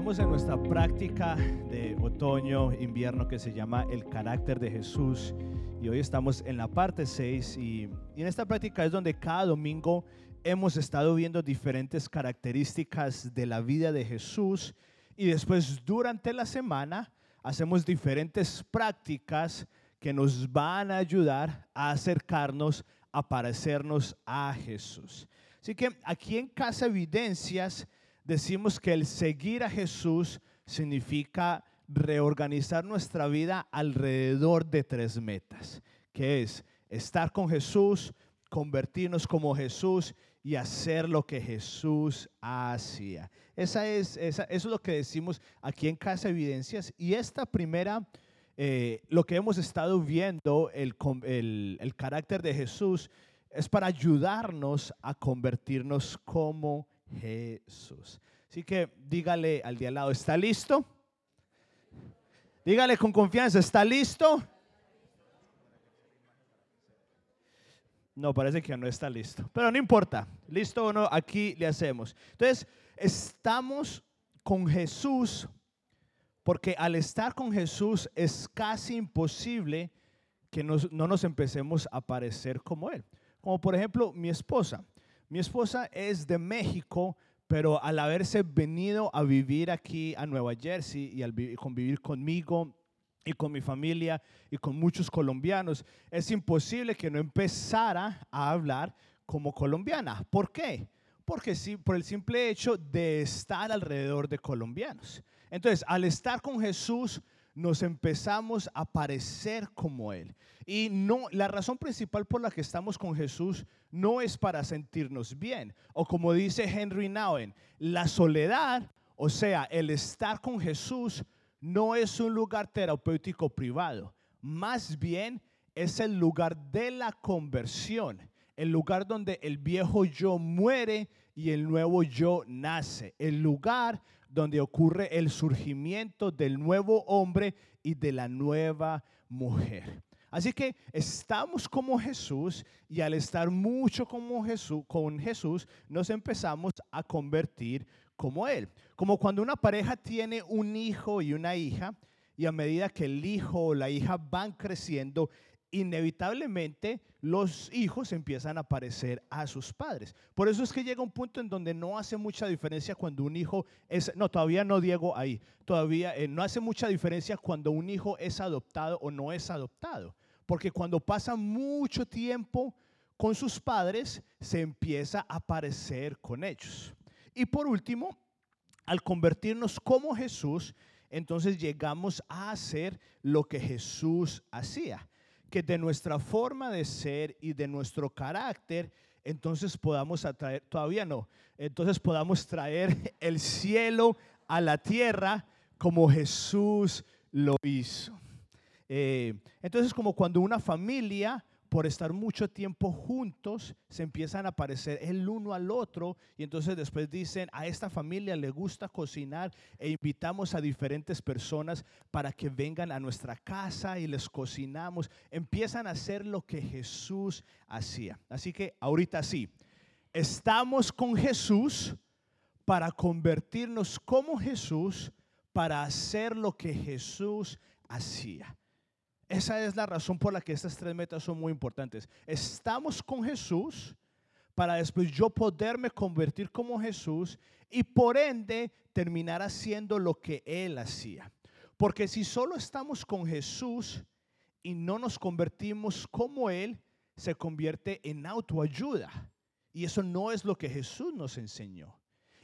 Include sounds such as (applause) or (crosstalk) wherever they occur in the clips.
Estamos en nuestra práctica de otoño, invierno que se llama el carácter de Jesús y hoy estamos en la parte 6 y, y en esta práctica es donde cada domingo hemos estado viendo diferentes características de la vida de Jesús y después durante la semana hacemos diferentes prácticas que nos van a ayudar a acercarnos a parecernos a Jesús. Así que aquí en Casa Evidencias decimos que el seguir a Jesús significa reorganizar nuestra vida alrededor de tres metas, que es estar con Jesús, convertirnos como Jesús y hacer lo que Jesús hacía. Esa es, eso es lo que decimos aquí en Casa Evidencias. Y esta primera, eh, lo que hemos estado viendo, el, el, el carácter de Jesús, es para ayudarnos a convertirnos como Jesús. Así que dígale al de al lado, ¿está listo? Dígale con confianza, ¿está listo? No, parece que no está listo. Pero no importa, listo o no, aquí le hacemos. Entonces, estamos con Jesús porque al estar con Jesús es casi imposible que no nos empecemos a parecer como Él. Como por ejemplo mi esposa. Mi esposa es de México, pero al haberse venido a vivir aquí a Nueva Jersey y al convivir conmigo y con mi familia y con muchos colombianos, es imposible que no empezara a hablar como colombiana. ¿Por qué? Porque sí, por el simple hecho de estar alrededor de colombianos. Entonces, al estar con Jesús, nos empezamos a parecer como Él. Y no, la razón principal por la que estamos con Jesús no es para sentirnos bien. O como dice Henry Nouwen, la soledad, o sea, el estar con Jesús, no es un lugar terapéutico privado. Más bien es el lugar de la conversión. El lugar donde el viejo yo muere y el nuevo yo nace. El lugar donde ocurre el surgimiento del nuevo hombre y de la nueva mujer. Así que estamos como Jesús y al estar mucho como Jesús, con Jesús nos empezamos a convertir como Él. Como cuando una pareja tiene un hijo y una hija y a medida que el hijo o la hija van creciendo, inevitablemente los hijos empiezan a parecer a sus padres. Por eso es que llega un punto en donde no hace mucha diferencia cuando un hijo es, no, todavía no Diego ahí, todavía eh, no hace mucha diferencia cuando un hijo es adoptado o no es adoptado. Porque cuando pasa mucho tiempo con sus padres, se empieza a parecer con ellos. Y por último, al convertirnos como Jesús, entonces llegamos a hacer lo que Jesús hacía que de nuestra forma de ser y de nuestro carácter, entonces podamos atraer, todavía no, entonces podamos traer (laughs) el cielo a la tierra como Jesús lo hizo. Eh, entonces como cuando una familia por estar mucho tiempo juntos, se empiezan a parecer el uno al otro y entonces después dicen, a esta familia le gusta cocinar e invitamos a diferentes personas para que vengan a nuestra casa y les cocinamos. Empiezan a hacer lo que Jesús hacía. Así que ahorita sí, estamos con Jesús para convertirnos como Jesús, para hacer lo que Jesús hacía. Esa es la razón por la que estas tres metas son muy importantes. Estamos con Jesús para después yo poderme convertir como Jesús y por ende terminar haciendo lo que Él hacía. Porque si solo estamos con Jesús y no nos convertimos como Él, se convierte en autoayuda. Y eso no es lo que Jesús nos enseñó.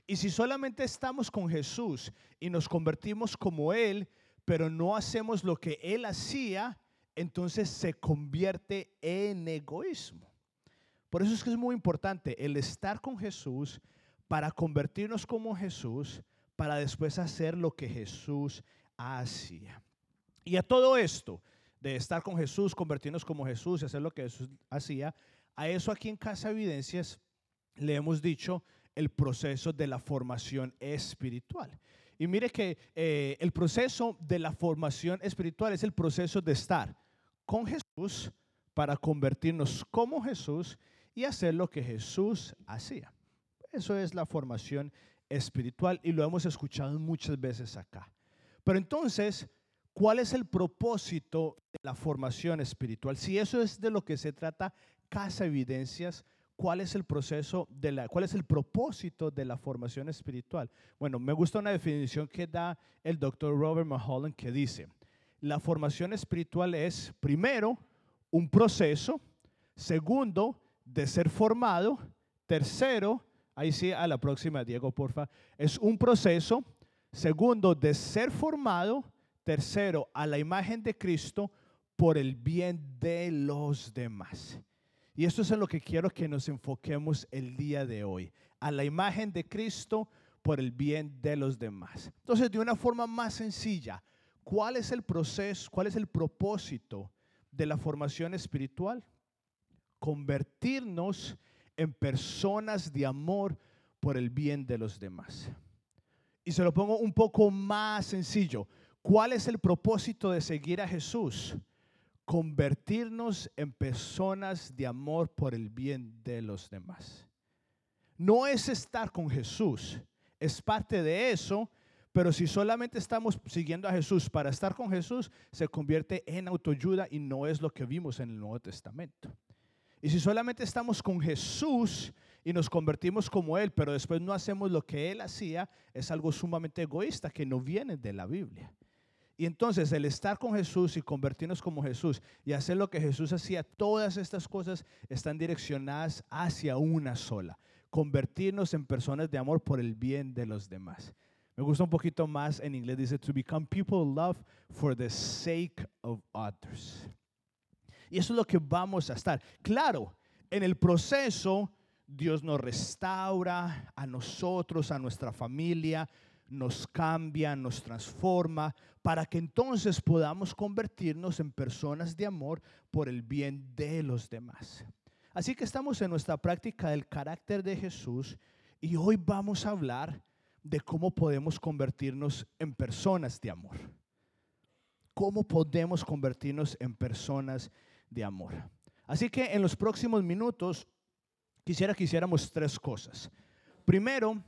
Y si solamente estamos con Jesús y nos convertimos como Él, pero no hacemos lo que Él hacía, entonces se convierte en egoísmo. Por eso es que es muy importante el estar con Jesús para convertirnos como Jesús, para después hacer lo que Jesús hacía. Y a todo esto, de estar con Jesús, convertirnos como Jesús y hacer lo que Jesús hacía, a eso aquí en Casa Evidencias le hemos dicho el proceso de la formación espiritual. Y mire que eh, el proceso de la formación espiritual es el proceso de estar con Jesús para convertirnos como Jesús y hacer lo que Jesús hacía. Eso es la formación espiritual y lo hemos escuchado muchas veces acá. Pero entonces, ¿cuál es el propósito de la formación espiritual? Si eso es de lo que se trata Casa Evidencias, ¿cuál es el proceso de la, cuál es el propósito de la formación espiritual? Bueno, me gusta una definición que da el doctor Robert Mulholland que dice, la formación espiritual es, primero, un proceso, segundo, de ser formado, tercero, ahí sí, a la próxima, Diego, porfa, es un proceso, segundo, de ser formado, tercero, a la imagen de Cristo por el bien de los demás. Y esto es en lo que quiero que nos enfoquemos el día de hoy, a la imagen de Cristo por el bien de los demás. Entonces, de una forma más sencilla, ¿cuál es el proceso, cuál es el propósito de la formación espiritual? Convertirnos en personas de amor por el bien de los demás. Y se lo pongo un poco más sencillo. ¿Cuál es el propósito de seguir a Jesús? Convertirnos en personas de amor por el bien de los demás. No es estar con Jesús, es parte de eso, pero si solamente estamos siguiendo a Jesús para estar con Jesús, se convierte en autoayuda y no es lo que vimos en el Nuevo Testamento. Y si solamente estamos con Jesús y nos convertimos como Él, pero después no hacemos lo que Él hacía, es algo sumamente egoísta que no viene de la Biblia. Y entonces el estar con Jesús y convertirnos como Jesús y hacer lo que Jesús hacía, todas estas cosas están direccionadas hacia una sola, convertirnos en personas de amor por el bien de los demás. Me gusta un poquito más en inglés, dice, to become people of love for the sake of others. Y eso es lo que vamos a estar. Claro, en el proceso Dios nos restaura a nosotros, a nuestra familia, nos cambia, nos transforma, para que entonces podamos convertirnos en personas de amor por el bien de los demás. Así que estamos en nuestra práctica del carácter de Jesús y hoy vamos a hablar de cómo podemos convertirnos en personas de amor. ¿Cómo podemos convertirnos en personas de amor? Así que en los próximos minutos quisiera que hiciéramos tres cosas. Primero,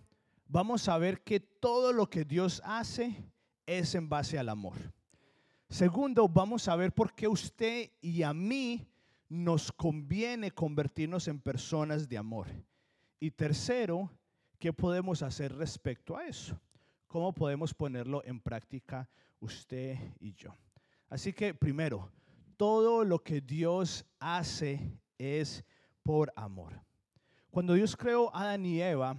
vamos a ver que todo lo que Dios hace es en base al amor. Segundo, vamos a ver por qué usted y a mí nos conviene convertirnos en personas de amor. Y tercero, ¿qué podemos hacer respecto a eso? ¿Cómo podemos ponerlo en práctica usted y yo? Así que primero, todo lo que Dios hace es por amor. Cuando Dios creó a Adán y Eva,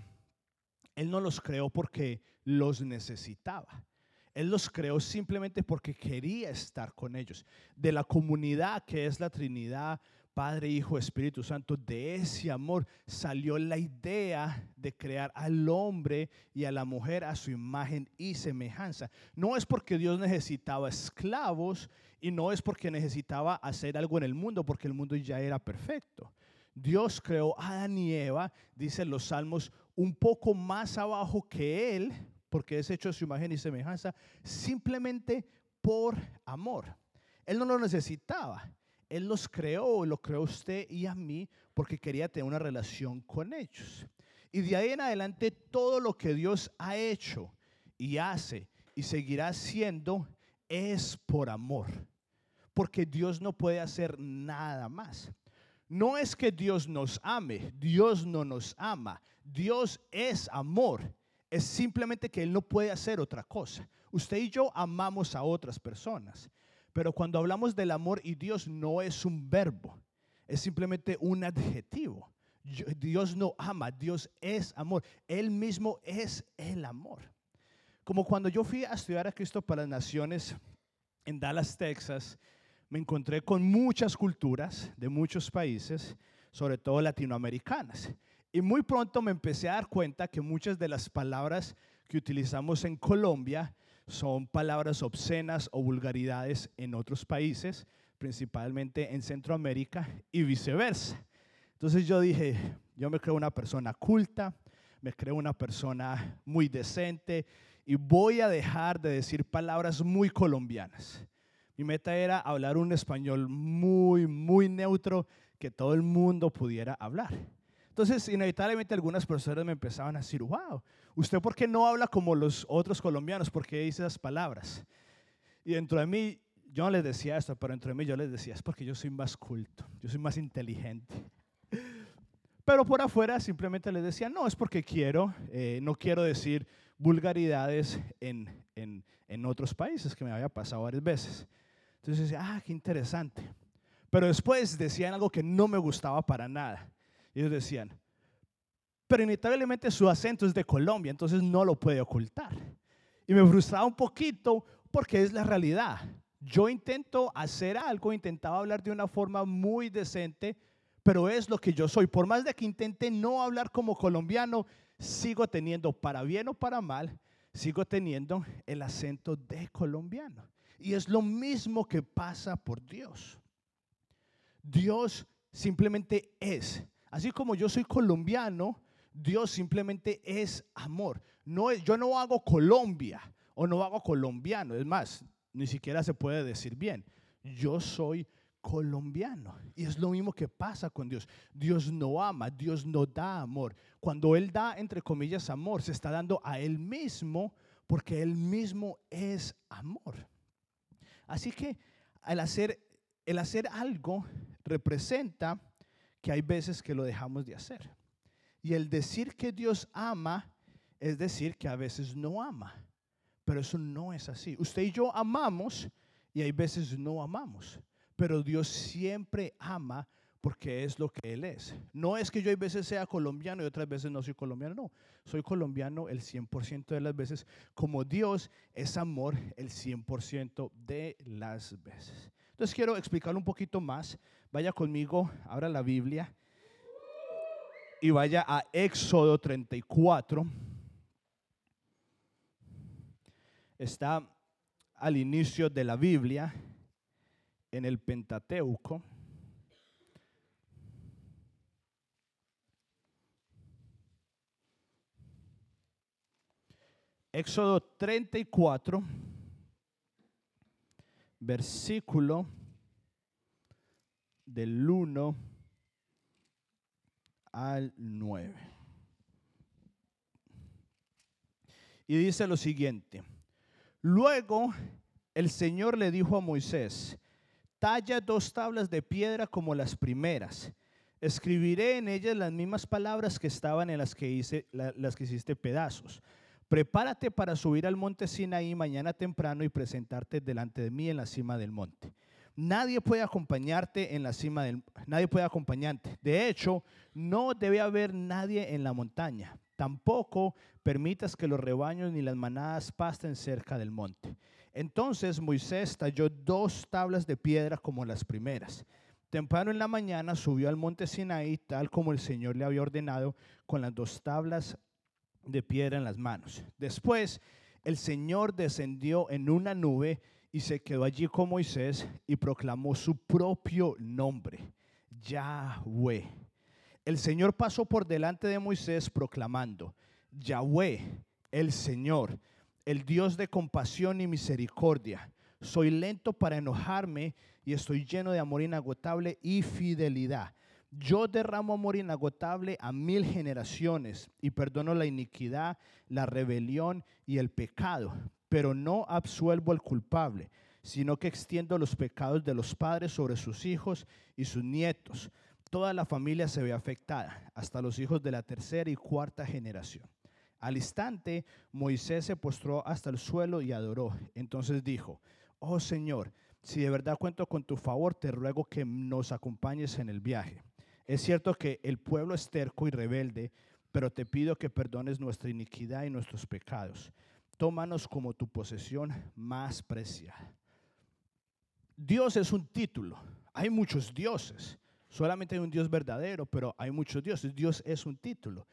Él no los creó porque los necesitaba. Él los creó simplemente porque quería estar con ellos. De la comunidad que es la Trinidad, Padre, Hijo, Espíritu Santo, de ese amor salió la idea de crear al hombre y a la mujer a su imagen y semejanza. No es porque Dios necesitaba esclavos y no es porque necesitaba hacer algo en el mundo, porque el mundo ya era perfecto. Dios creó a Adán y Eva, dicen los salmos, un poco más abajo que Él, porque es hecho su imagen y semejanza, simplemente por amor. Él no lo necesitaba. Él los creó, lo creó usted y a mí porque quería tener una relación con ellos. Y de ahí en adelante todo lo que Dios ha hecho y hace y seguirá haciendo es por amor. Porque Dios no puede hacer nada más. No es que Dios nos ame, Dios no nos ama. Dios es amor es simplemente que Él no puede hacer otra cosa. Usted y yo amamos a otras personas, pero cuando hablamos del amor y Dios no es un verbo, es simplemente un adjetivo. Dios no ama, Dios es amor. Él mismo es el amor. Como cuando yo fui a estudiar a Cristo para las Naciones en Dallas, Texas, me encontré con muchas culturas de muchos países, sobre todo latinoamericanas. Y muy pronto me empecé a dar cuenta que muchas de las palabras que utilizamos en Colombia son palabras obscenas o vulgaridades en otros países, principalmente en Centroamérica y viceversa. Entonces yo dije, yo me creo una persona culta, me creo una persona muy decente y voy a dejar de decir palabras muy colombianas. Mi meta era hablar un español muy, muy neutro que todo el mundo pudiera hablar. Entonces, inevitablemente algunas personas me empezaban a decir, wow, ¿usted por qué no habla como los otros colombianos? ¿Por qué dice esas palabras? Y dentro de mí, yo no les decía esto, pero dentro de mí yo les decía, es porque yo soy más culto, yo soy más inteligente. (laughs) Pero por afuera simplemente les decía, no, es porque quiero, eh, no quiero decir vulgaridades en, en, en, otros países, que me había pasado varias veces. Entonces decía, ah, qué interesante. Pero después decían algo que no me gustaba para nada. Ellos decían, pero inevitablemente su acento es de Colombia, entonces no lo puede ocultar. Y me frustraba un poquito porque es la realidad. Yo intento hacer algo, intentaba hablar de una forma muy decente, pero es lo que yo soy. Por más de que intente no hablar como colombiano, sigo teniendo, para bien o para mal, sigo teniendo el acento de colombiano. Y es lo mismo que pasa por Dios. Dios simplemente es. Así como yo soy colombiano, Dios simplemente es amor. No, yo no hago Colombia o no hago colombiano. Es más, ni siquiera se puede decir bien. Yo soy colombiano. Y es lo mismo que pasa con Dios. Dios no ama, Dios no da amor. Cuando Él da, entre comillas, amor, se está dando a Él mismo porque Él mismo es amor. Así que hacer, el hacer algo representa que hay veces que lo dejamos de hacer. Y el decir que Dios ama es decir que a veces no ama. Pero eso no es así. Usted y yo amamos y hay veces no amamos pero Dios siempre ama porque es lo que Él es. No es que yo a veces sea colombiano y otras veces no soy colombiano, no. Soy colombiano el 100% de las veces, como Dios es amor el 100% de las veces. Entonces quiero explicarlo un poquito más. Vaya conmigo, abra la Biblia y vaya a Éxodo 34. Está al inicio de la Biblia en el Pentateuco. Éxodo 34, versículo del 1 al 9. Y dice lo siguiente, luego el Señor le dijo a Moisés, Talla dos tablas de piedra como las primeras. Escribiré en ellas las mismas palabras que estaban en las que, hice, las que hiciste pedazos. Prepárate para subir al monte Sinaí mañana temprano y presentarte delante de mí en la cima del monte. Nadie puede acompañarte en la cima del nadie puede acompañarte. De hecho, no debe haber nadie en la montaña. Tampoco permitas que los rebaños ni las manadas pasten cerca del monte. Entonces Moisés talló dos tablas de piedra como las primeras. Temprano en la mañana subió al monte Sinaí, tal como el Señor le había ordenado, con las dos tablas de piedra en las manos. Después el Señor descendió en una nube y se quedó allí con Moisés y proclamó su propio nombre, Yahweh. El Señor pasó por delante de Moisés proclamando, Yahweh, el Señor el Dios de compasión y misericordia. Soy lento para enojarme y estoy lleno de amor inagotable y fidelidad. Yo derramo amor inagotable a mil generaciones y perdono la iniquidad, la rebelión y el pecado, pero no absuelvo al culpable, sino que extiendo los pecados de los padres sobre sus hijos y sus nietos. Toda la familia se ve afectada, hasta los hijos de la tercera y cuarta generación. Al instante, Moisés se postró hasta el suelo y adoró. Entonces dijo, oh Señor, si de verdad cuento con tu favor, te ruego que nos acompañes en el viaje. Es cierto que el pueblo es terco y rebelde, pero te pido que perdones nuestra iniquidad y nuestros pecados. Tómanos como tu posesión más preciada. Dios es un título. Hay muchos dioses. Solamente hay un Dios verdadero, pero hay muchos dioses. Dios es un título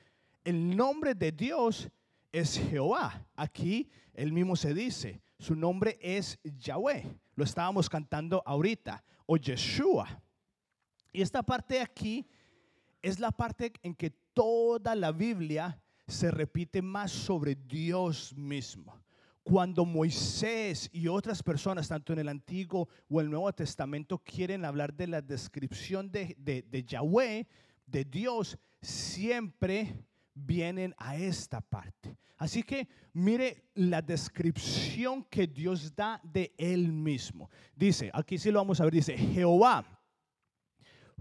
el nombre de Dios es Jehová. Aquí él mismo se dice, su nombre es Yahweh. Lo estábamos cantando ahorita, o Yeshua. Y esta parte aquí es la parte en que toda la Biblia se repite más sobre Dios mismo. Cuando Moisés y otras personas, tanto en el Antiguo o el Nuevo Testamento, quieren hablar de la descripción de, de Yahweh, de Dios siempre vienen a esta parte. Así que mire la descripción que Dios da de él mismo. Dice, aquí sí lo vamos a ver, dice, Jehová,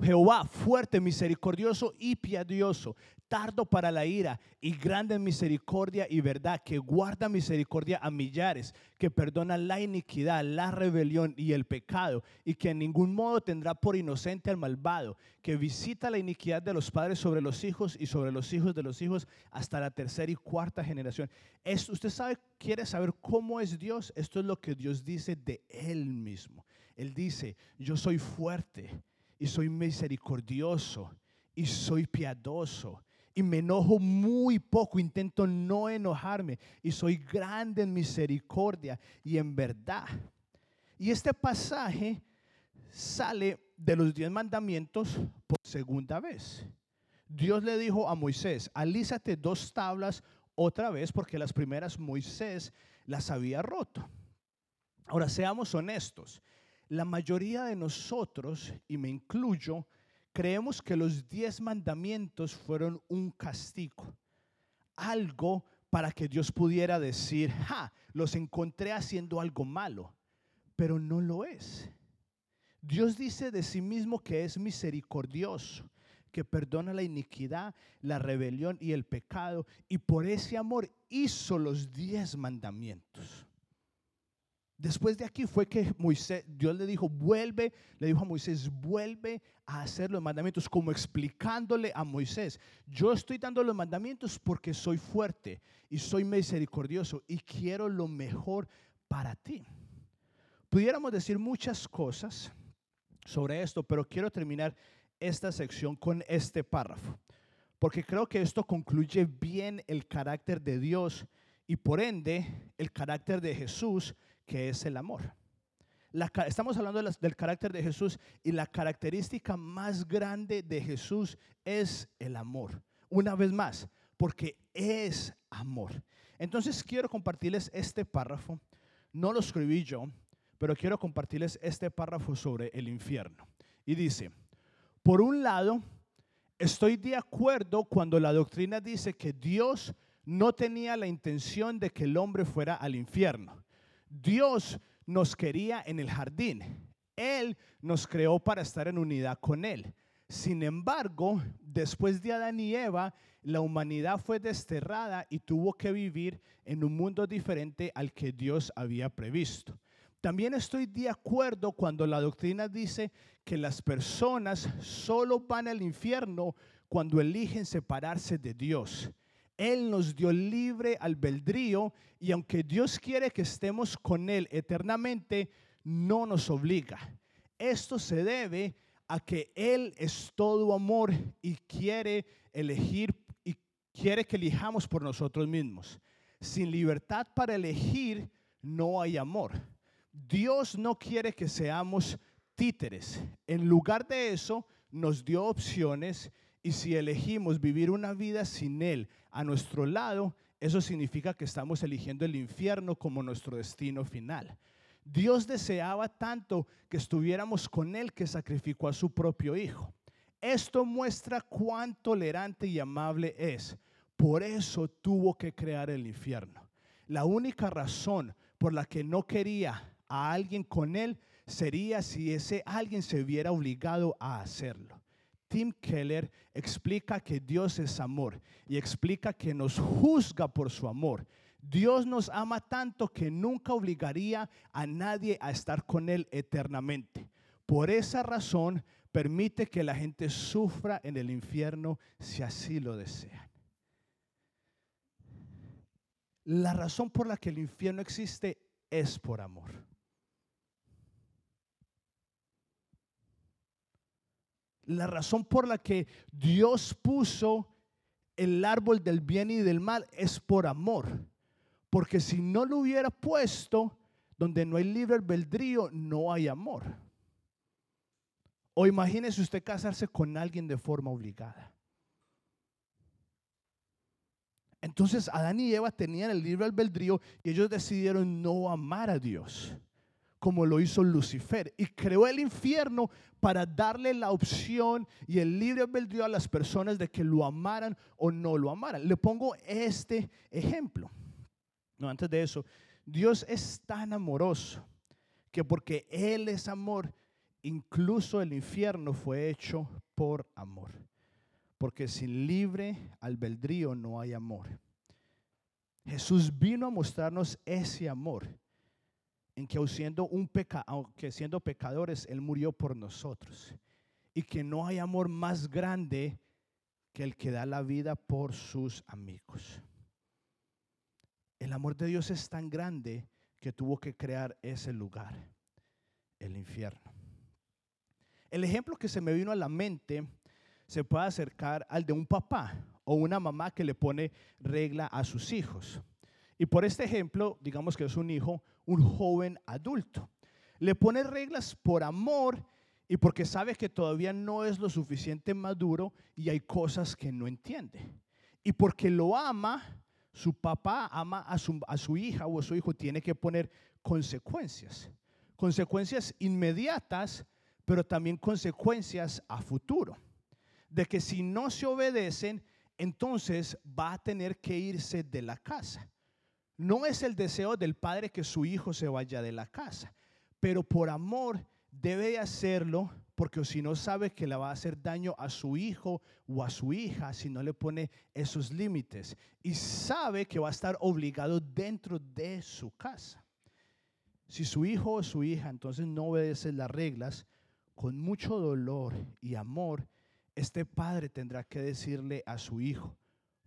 Jehová fuerte, misericordioso y piadoso, tardo para la ira y grande en misericordia y verdad, que guarda misericordia a millares, que perdona la iniquidad, la rebelión y el pecado, y que en ningún modo tendrá por inocente al malvado, que visita la iniquidad de los padres sobre los hijos y sobre los hijos de los hijos hasta la tercera y cuarta generación. Esto, usted sabe, quiere saber cómo es Dios. Esto es lo que Dios dice de Él mismo. Él dice, yo soy fuerte y soy misericordioso y soy piadoso y me enojo muy poco, intento no enojarme y soy grande en misericordia y en verdad. Y este pasaje sale de los diez mandamientos por segunda vez. Dios le dijo a Moisés, alízate dos tablas otra vez porque las primeras Moisés las había roto. Ahora seamos honestos, la mayoría de nosotros, y me incluyo, creemos que los diez mandamientos fueron un castigo, algo para que Dios pudiera decir, ja, los encontré haciendo algo malo, pero no lo es. Dios dice de sí mismo que es misericordioso, que perdona la iniquidad, la rebelión y el pecado, y por ese amor hizo los diez mandamientos. Después de aquí fue que Moisés, Dios le dijo, vuelve, le dijo a Moisés, vuelve a hacer los mandamientos, como explicándole a Moisés, yo estoy dando los mandamientos porque soy fuerte y soy misericordioso y quiero lo mejor para ti. Pudiéramos decir muchas cosas sobre esto, pero quiero terminar esta sección con este párrafo, porque creo que esto concluye bien el carácter de Dios y por ende el carácter de Jesús que es el amor. estamos hablando del carácter de Jesús y la característica más grande de Jesús es el amor. Una vez más, porque es amor. Entonces quiero compartirles este párrafo. No lo escribí yo, pero quiero compartirles este párrafo sobre el infierno. Y dice, por un lado, estoy de acuerdo cuando la doctrina dice que Dios no tenía la intención de que el hombre fuera al infierno. Dios nos quería en el jardín. Él nos creó para estar en unidad con Él. Sin embargo, después de Adán y Eva, la humanidad fue desterrada y tuvo que vivir en un mundo diferente al que Dios había previsto. También estoy de acuerdo cuando la doctrina dice que las personas solo van al infierno cuando eligen separarse de Dios. Él nos dio libre albedrío y aunque Dios quiere que estemos con Él eternamente, no nos obliga. Esto se debe a que Él es todo amor y quiere elegir y quiere que elijamos por nosotros mismos. Sin libertad para elegir no hay amor. Dios no quiere que seamos títeres. En lugar de eso, nos dio opciones y si elegimos vivir una vida sin Él a nuestro lado, eso significa que estamos eligiendo el infierno como nuestro destino final. Dios deseaba tanto que estuviéramos con Él que sacrificó a su propio Hijo. Esto muestra cuán tolerante y amable es. Por eso tuvo que crear el infierno. La única razón por la que no quería a alguien con Él sería si ese alguien se viera obligado a hacerlo. Tim Keller explica que Dios es amor y explica que nos juzga por su amor. Dios nos ama tanto que nunca obligaría a nadie a estar con Él eternamente. Por esa razón permite que la gente sufra en el infierno si así lo desean. La razón por la que el infierno existe es por amor. La razón por la que Dios puso el árbol del bien y del mal es por amor. Porque si no lo hubiera puesto, donde no hay libre albedrío, no hay amor. O imagínese usted casarse con alguien de forma obligada. Entonces Adán y Eva tenían el libre albedrío y ellos decidieron no amar a Dios como lo hizo Lucifer y creó el infierno para darle la opción y el libre albedrío a las personas de que lo amaran o no lo amaran. Le pongo este ejemplo. No, antes de eso, Dios es tan amoroso que porque Él es amor, incluso el infierno fue hecho por amor. Porque sin libre albedrío no hay amor. Jesús vino a mostrarnos ese amor en que siendo, un aunque siendo pecadores, Él murió por nosotros. Y que no hay amor más grande que el que da la vida por sus amigos. El amor de Dios es tan grande que tuvo que crear ese lugar, el infierno. El ejemplo que se me vino a la mente se puede acercar al de un papá o una mamá que le pone regla a sus hijos. Y por este ejemplo, digamos que es un hijo, un joven adulto. Le pone reglas por amor y porque sabe que todavía no es lo suficiente maduro y hay cosas que no entiende. Y porque lo ama, su papá ama a su, a su hija o a su hijo, tiene que poner consecuencias. Consecuencias inmediatas, pero también consecuencias a futuro. De que si no se obedecen, entonces va a tener que irse de la casa. No es el deseo del padre que su hijo se vaya de la casa, pero por amor debe hacerlo porque si no sabe que le va a hacer daño a su hijo o a su hija si no le pone esos límites y sabe que va a estar obligado dentro de su casa. Si su hijo o su hija entonces no obedece las reglas, con mucho dolor y amor, este padre tendrá que decirle a su hijo,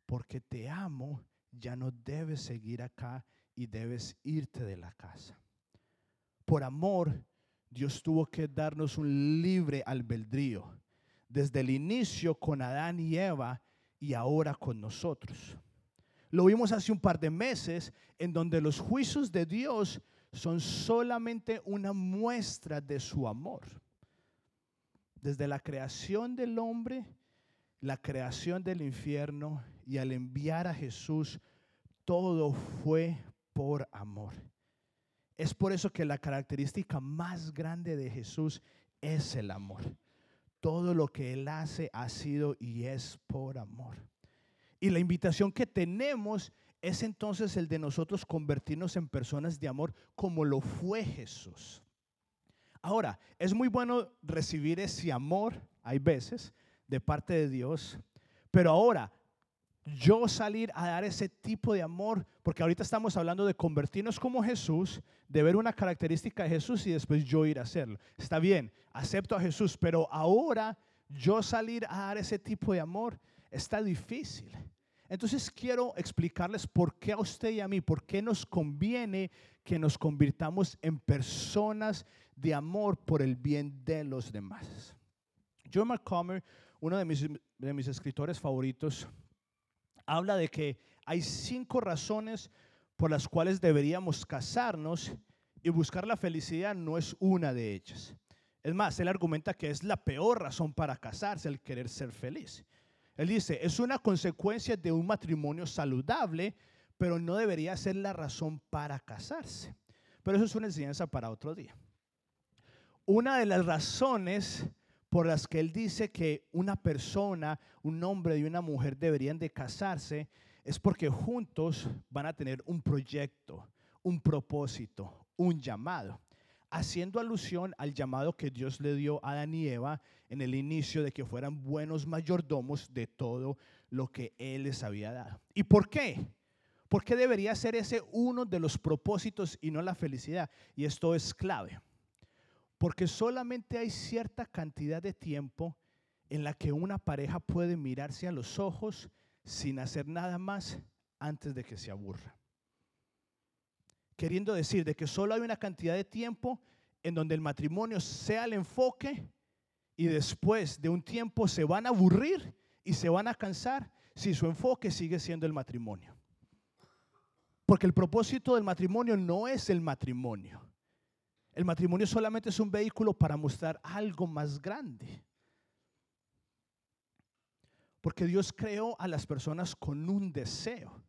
porque te amo ya no debes seguir acá y debes irte de la casa. Por amor, Dios tuvo que darnos un libre albedrío, desde el inicio con Adán y Eva y ahora con nosotros. Lo vimos hace un par de meses en donde los juicios de Dios son solamente una muestra de su amor. Desde la creación del hombre la creación del infierno y al enviar a Jesús, todo fue por amor. Es por eso que la característica más grande de Jesús es el amor. Todo lo que Él hace ha sido y es por amor. Y la invitación que tenemos es entonces el de nosotros convertirnos en personas de amor como lo fue Jesús. Ahora, es muy bueno recibir ese amor, hay veces, de parte de Dios. Pero ahora, yo salir a dar ese tipo de amor, porque ahorita estamos hablando de convertirnos como Jesús, de ver una característica de Jesús y después yo ir a hacerlo. Está bien, acepto a Jesús, pero ahora yo salir a dar ese tipo de amor está difícil. Entonces quiero explicarles por qué a usted y a mí, por qué nos conviene que nos convirtamos en personas de amor por el bien de los demás. John McComber uno de mis, de mis escritores favoritos, habla de que hay cinco razones por las cuales deberíamos casarnos y buscar la felicidad no es una de ellas. Es más, él argumenta que es la peor razón para casarse, el querer ser feliz. Él dice, es una consecuencia de un matrimonio saludable, pero no debería ser la razón para casarse. Pero eso es una enseñanza para otro día. Una de las razones por las que él dice que una persona, un hombre y una mujer deberían de casarse, es porque juntos van a tener un proyecto, un propósito, un llamado, haciendo alusión al llamado que Dios le dio a Adán y Eva en el inicio de que fueran buenos mayordomos de todo lo que Él les había dado. ¿Y por qué? ¿Por qué debería ser ese uno de los propósitos y no la felicidad? Y esto es clave. Porque solamente hay cierta cantidad de tiempo en la que una pareja puede mirarse a los ojos sin hacer nada más antes de que se aburra. Queriendo decir de que solo hay una cantidad de tiempo en donde el matrimonio sea el enfoque y después de un tiempo se van a aburrir y se van a cansar si su enfoque sigue siendo el matrimonio. Porque el propósito del matrimonio no es el matrimonio. El matrimonio solamente es un vehículo para mostrar algo más grande. Porque Dios creó a las personas con un deseo.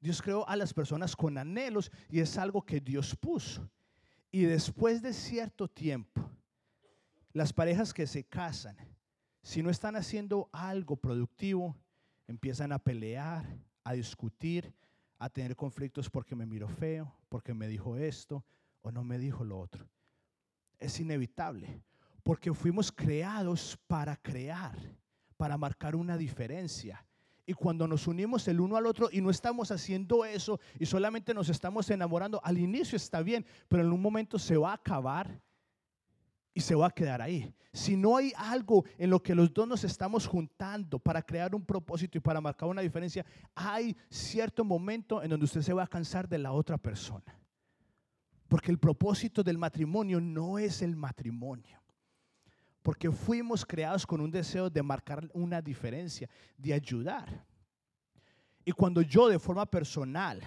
Dios creó a las personas con anhelos y es algo que Dios puso. Y después de cierto tiempo, las parejas que se casan, si no están haciendo algo productivo, empiezan a pelear, a discutir, a tener conflictos porque me miro feo, porque me dijo esto o no me dijo lo otro. Es inevitable, porque fuimos creados para crear, para marcar una diferencia. Y cuando nos unimos el uno al otro y no estamos haciendo eso y solamente nos estamos enamorando, al inicio está bien, pero en un momento se va a acabar y se va a quedar ahí. Si no hay algo en lo que los dos nos estamos juntando para crear un propósito y para marcar una diferencia, hay cierto momento en donde usted se va a cansar de la otra persona. Porque el propósito del matrimonio no es el matrimonio. Porque fuimos creados con un deseo de marcar una diferencia, de ayudar. Y cuando yo de forma personal,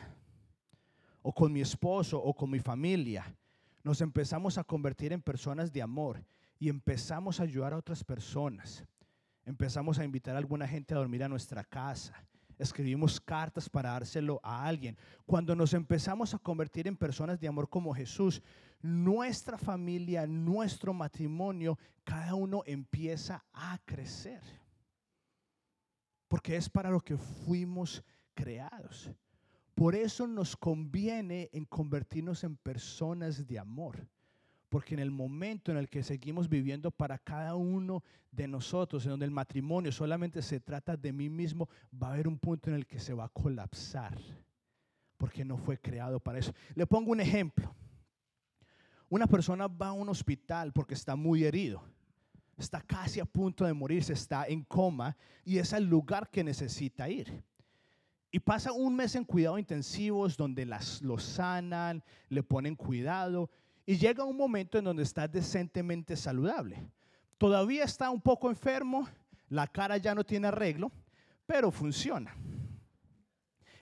o con mi esposo, o con mi familia, nos empezamos a convertir en personas de amor y empezamos a ayudar a otras personas, empezamos a invitar a alguna gente a dormir a nuestra casa, escribimos cartas para dárselo a alguien. Cuando nos empezamos a convertir en personas de amor como Jesús, nuestra familia, nuestro matrimonio, cada uno empieza a crecer. Porque es para lo que fuimos creados. Por eso nos conviene en convertirnos en personas de amor. Porque en el momento en el que seguimos viviendo para cada uno de nosotros, en donde el matrimonio solamente se trata de mí mismo, va a haber un punto en el que se va a colapsar. Porque no fue creado para eso. Le pongo un ejemplo. Una persona va a un hospital porque está muy herido, está casi a punto de morirse, está en coma y es el lugar que necesita ir. Y pasa un mes en cuidados intensivos donde las, lo sanan, le ponen cuidado y llega un momento en donde está decentemente saludable. Todavía está un poco enfermo, la cara ya no tiene arreglo, pero funciona.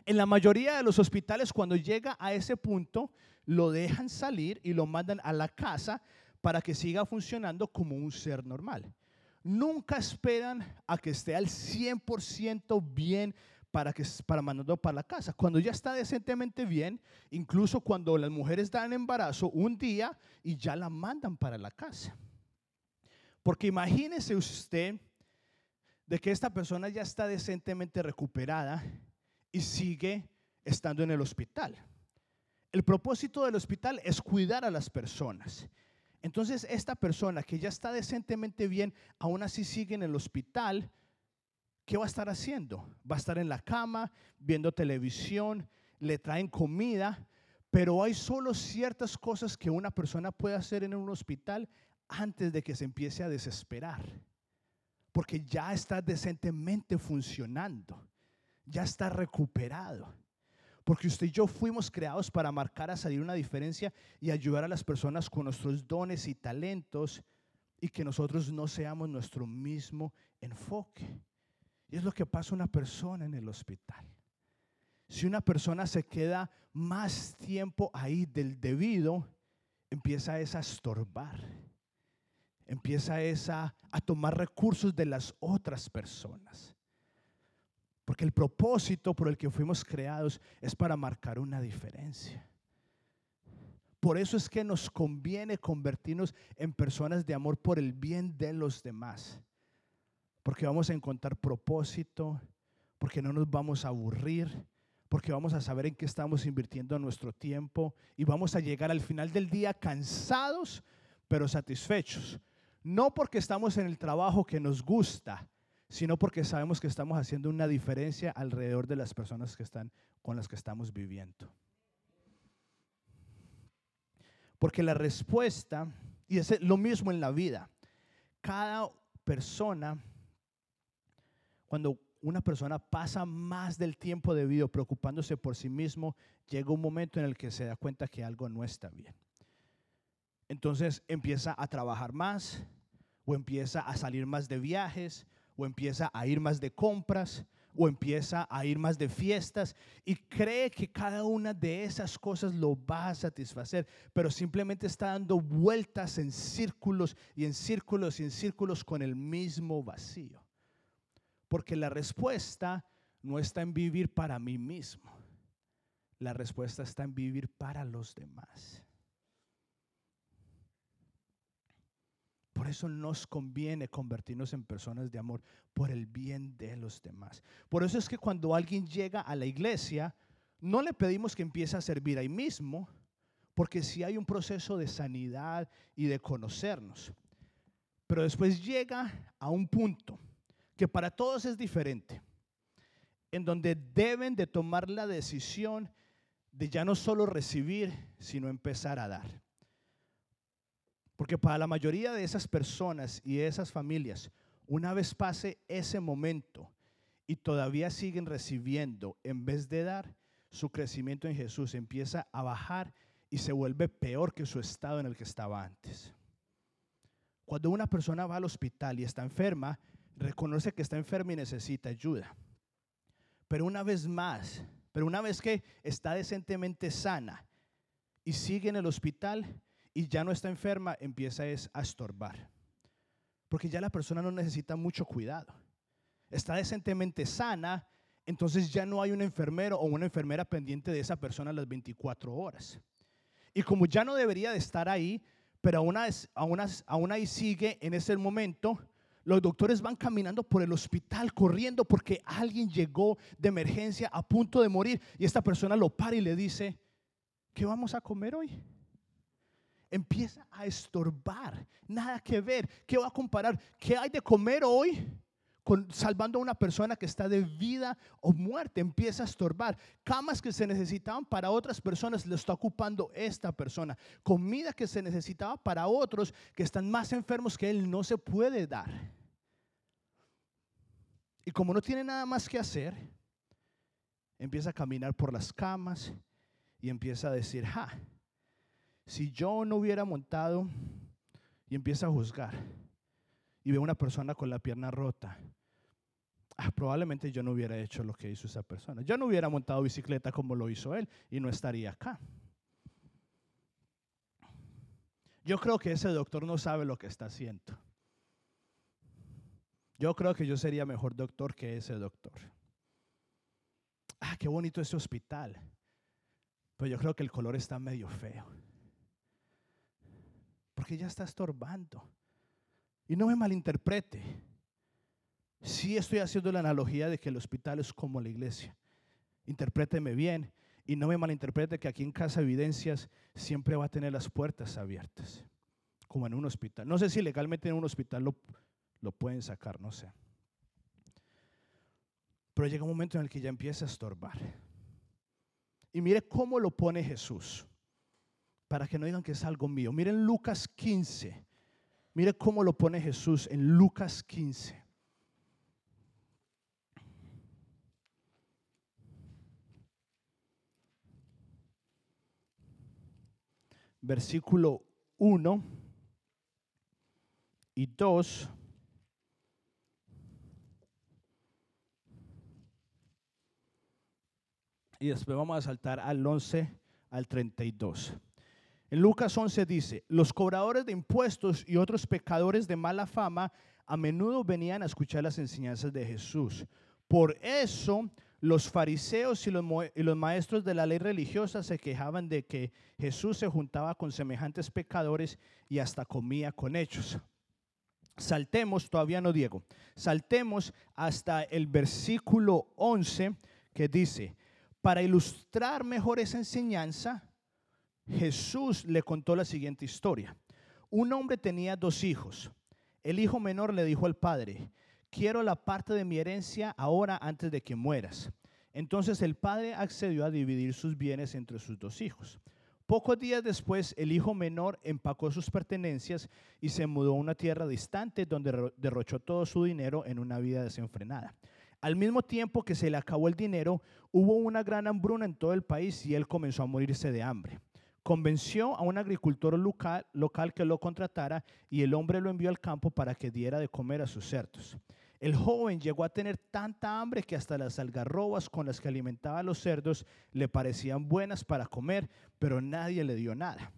En la mayoría de los hospitales, cuando llega a ese punto, lo dejan salir y lo mandan a la casa para que siga funcionando como un ser normal. Nunca esperan a que esté al 100% bien para, que, para mandarlo para la casa. Cuando ya está decentemente bien, incluso cuando las mujeres dan embarazo, un día y ya la mandan para la casa. Porque imagínese usted de que esta persona ya está decentemente recuperada y sigue estando en el hospital. El propósito del hospital es cuidar a las personas. Entonces, esta persona que ya está decentemente bien, aún así sigue en el hospital, ¿qué va a estar haciendo? Va a estar en la cama, viendo televisión, le traen comida, pero hay solo ciertas cosas que una persona puede hacer en un hospital antes de que se empiece a desesperar, porque ya está decentemente funcionando, ya está recuperado. Porque usted y yo fuimos creados para marcar a salir una diferencia y ayudar a las personas con nuestros dones y talentos y que nosotros no seamos nuestro mismo enfoque. Y es lo que pasa a una persona en el hospital. Si una persona se queda más tiempo ahí del debido, empieza esa a estorbar. Empieza esa a tomar recursos de las otras personas. Porque el propósito por el que fuimos creados es para marcar una diferencia. Por eso es que nos conviene convertirnos en personas de amor por el bien de los demás. Porque vamos a encontrar propósito, porque no nos vamos a aburrir, porque vamos a saber en qué estamos invirtiendo nuestro tiempo y vamos a llegar al final del día cansados, pero satisfechos. No porque estamos en el trabajo que nos gusta, sino porque sabemos que estamos haciendo una diferencia alrededor de las personas que están con las que estamos viviendo. Porque la respuesta, y es lo mismo en la vida, cada persona, cuando una persona pasa más del tiempo debido preocupándose por sí mismo, llega un momento en el que se da cuenta que algo no está bien. Entonces empieza a trabajar más o empieza a salir más de viajes o empieza a ir más de compras, o empieza a ir más de fiestas y cree que cada una de esas cosas lo va a satisfacer, pero simplemente está dando vueltas en círculos y en círculos y en círculos con el mismo vacío. Porque la respuesta no está en vivir para mí mismo, la respuesta está en vivir para los demás. Por eso nos conviene convertirnos en personas de amor por el bien de los demás. Por eso es que cuando alguien llega a la iglesia, no le pedimos que empiece a servir ahí mismo, porque si hay un proceso de sanidad y de conocernos. Pero después llega a un punto que para todos es diferente, en donde deben de tomar la decisión de ya no solo recibir, sino empezar a dar. Porque para la mayoría de esas personas y de esas familias, una vez pase ese momento y todavía siguen recibiendo en vez de dar, su crecimiento en Jesús empieza a bajar y se vuelve peor que su estado en el que estaba antes. Cuando una persona va al hospital y está enferma, reconoce que está enferma y necesita ayuda. Pero una vez más, pero una vez que está decentemente sana y sigue en el hospital, y ya no está enferma, empieza a estorbar. Porque ya la persona no necesita mucho cuidado. Está decentemente sana, entonces ya no hay un enfermero o una enfermera pendiente de esa persona las 24 horas. Y como ya no debería de estar ahí, pero aún, aún, aún ahí sigue en ese momento, los doctores van caminando por el hospital corriendo porque alguien llegó de emergencia a punto de morir y esta persona lo para y le dice, ¿qué vamos a comer hoy? empieza a estorbar. Nada que ver. ¿Qué va a comparar? ¿Qué hay de comer hoy? Con, salvando a una persona que está de vida o muerte, empieza a estorbar. Camas que se necesitaban para otras personas, le está ocupando esta persona. Comida que se necesitaba para otros que están más enfermos que él, no se puede dar. Y como no tiene nada más que hacer, empieza a caminar por las camas y empieza a decir, ja, si yo no hubiera montado y empieza a juzgar y ve una persona con la pierna rota, ah, probablemente yo no hubiera hecho lo que hizo esa persona. Yo no hubiera montado bicicleta como lo hizo él y no estaría acá. Yo creo que ese doctor no sabe lo que está haciendo. Yo creo que yo sería mejor doctor que ese doctor. Ah, qué bonito ese hospital. Pero yo creo que el color está medio feo porque ya está estorbando. Y no me malinterprete. Sí estoy haciendo la analogía de que el hospital es como la iglesia. Interpréteme bien y no me malinterprete que aquí en Casa Evidencias siempre va a tener las puertas abiertas, como en un hospital. No sé si legalmente en un hospital lo, lo pueden sacar, no sé. Pero llega un momento en el que ya empieza a estorbar. Y mire cómo lo pone Jesús para que no digan que es algo mío. Miren Lucas 15. Mire cómo lo pone Jesús en Lucas 15. Versículo 1 y 2. Y después vamos a saltar al 11 al 32. En Lucas 11 dice, los cobradores de impuestos y otros pecadores de mala fama a menudo venían a escuchar las enseñanzas de Jesús. Por eso los fariseos y los, y los, maestros de la ley religiosa se quejaban de que Jesús se juntaba con semejantes pecadores y hasta comía con ellos. Saltemos, todavía no Diego, saltemos hasta el versículo 11 que dice, para ilustrar mejor esa enseñanza, Jesús le contó la siguiente historia. Un hombre tenía dos hijos. El hijo menor le dijo al padre, quiero la parte de mi herencia ahora antes de que mueras. Entonces el padre accedió a dividir sus bienes entre sus dos hijos. Pocos días después, el hijo menor empacó sus pertenencias y se mudó a una tierra distante donde derrochó todo su dinero en una vida desenfrenada. Al mismo tiempo que se le acabó el dinero, hubo una gran hambruna en todo el país y él comenzó a morirse de hambre convenció a un agricultor local, local, que lo contratara y el hombre lo envió al campo para que diera de comer a sus cerdos. El joven llegó a tener tanta hambre que hasta las algarrobas con las que alimentaba a los cerdos le parecían buenas para comer, pero nadie le dio nada.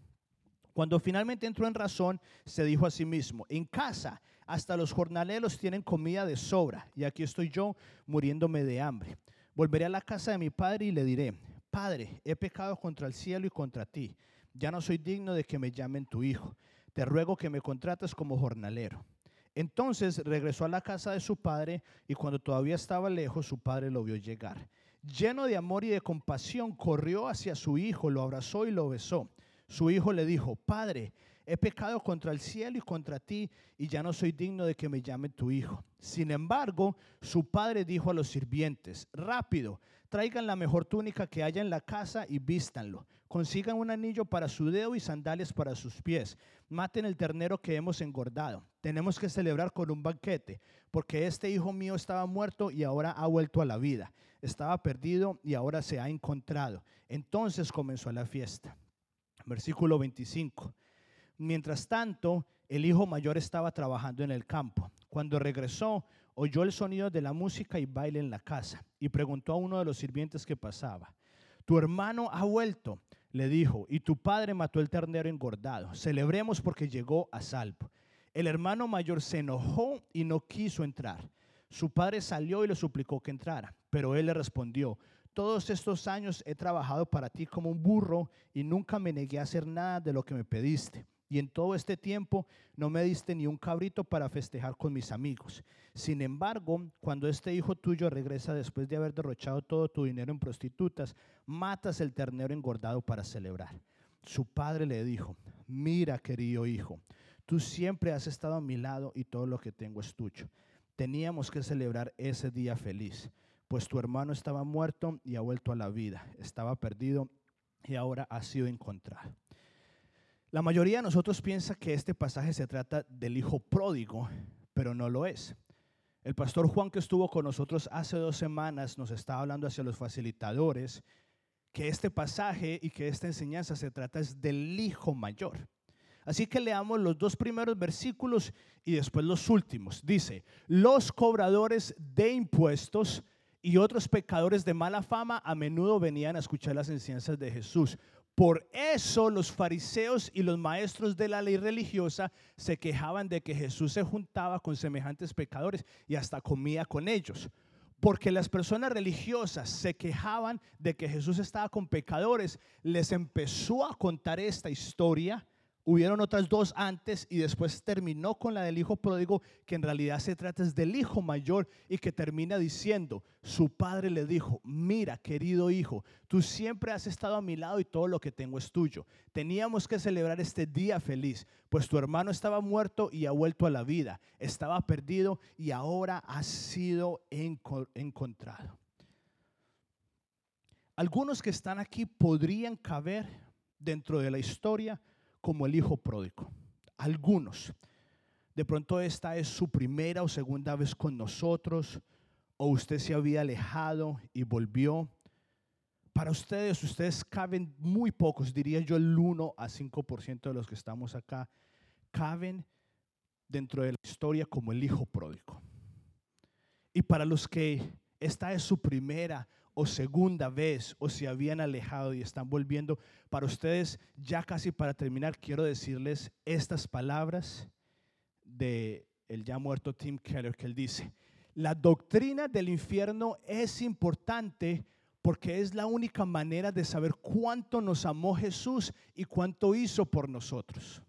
Cuando finalmente entró en razón, se dijo a sí mismo, en casa hasta los jornaleros tienen comida de sobra y aquí estoy yo muriéndome de hambre. Volveré a la casa de mi padre y le diré, Padre, he pecado contra el cielo y contra ti. Ya no soy digno de que me llamen tu hijo. te ruego que me contrates como jornalero. Entonces regresó a la casa de su padre y cuando todavía estaba lejos, su padre lo vio llegar. Lleno de amor y de compasión, corrió hacia su hijo, lo abrazó y lo besó. Su hijo le dijo, Padre, he pecado contra el cielo y contra ti, y ya no soy digno de que me llame tu hijo. Sin embargo, su padre dijo a los sirvientes, rápido, traigan la mejor túnica que haya en la casa y vístanlo. Consigan un anillo para su dedo y sandalias para sus pies. Maten el ternero que hemos engordado. Tenemos que celebrar con un banquete, porque este hijo mío estaba muerto y ahora ha vuelto a la vida. Estaba perdido y ahora se ha encontrado. Entonces comenzó la fiesta. Versículo 25. Mientras tanto, el hijo mayor estaba trabajando en el campo. Cuando regresó, oyó el sonido de la música y baile en la casa y preguntó a uno de los sirvientes que pasaba. Tu hermano ha vuelto, le dijo, y tu padre mató el ternero engordado. Celebremos porque llegó a salvo. El hermano mayor se enojó y no quiso entrar. Su padre salió y le suplicó que entrara, pero él le respondió, todos estos años he trabajado para ti como un burro y nunca me negué a hacer nada de lo que me pediste. Y en todo este tiempo no me diste ni un cabrito para festejar con mis amigos. Sin embargo, cuando este hijo tuyo regresa después de haber derrochado todo tu dinero en prostitutas, matas el ternero engordado para celebrar. Su padre le dijo, mira querido hijo, tú siempre has estado a mi lado y todo lo que tengo es tuyo. Teníamos que celebrar ese día feliz, pues tu hermano estaba muerto y ha vuelto a la vida, estaba perdido y ahora ha sido encontrado. La mayoría de nosotros piensa que este pasaje se trata del hijo pródigo, pero no lo es. El pastor Juan que estuvo con nosotros hace dos semanas nos estaba hablando hacia los facilitadores que este pasaje y que esta enseñanza se trata es del hijo mayor. Así que leamos los dos primeros versículos y después los últimos. Dice, los cobradores de impuestos y otros pecadores de mala fama a menudo venían a escuchar las enseñanzas de Jesús. Por eso los fariseos y los maestros de la ley religiosa se quejaban de que Jesús se juntaba con semejantes pecadores y hasta comía con ellos. Porque las personas religiosas se quejaban de que Jesús estaba con pecadores, les empezó a contar esta historia Hubieron otras dos antes y después terminó con la del hijo pródigo, que en realidad se trata es del hijo mayor y que termina diciendo, su padre le dijo, mira querido hijo, tú siempre has estado a mi lado y todo lo que tengo es tuyo. Teníamos que celebrar este día feliz, pues tu hermano estaba muerto y ha vuelto a la vida, estaba perdido y ahora ha sido encontrado. Algunos que están aquí podrían caber dentro de la historia como el hijo pródigo. Algunos. De pronto esta es su primera o segunda vez con nosotros, o usted se había alejado y volvió. Para ustedes, ustedes caben muy pocos, diría yo el 1 a 5% de los que estamos acá, caben dentro de la historia como el hijo pródigo. Y para los que esta es su primera o segunda vez o se habían alejado y están volviendo. Para ustedes, ya casi para terminar, quiero decirles estas palabras de el ya muerto Tim Keller que él dice, la doctrina del infierno es importante porque es la única manera de saber cuánto nos amó Jesús y cuánto hizo por nosotros.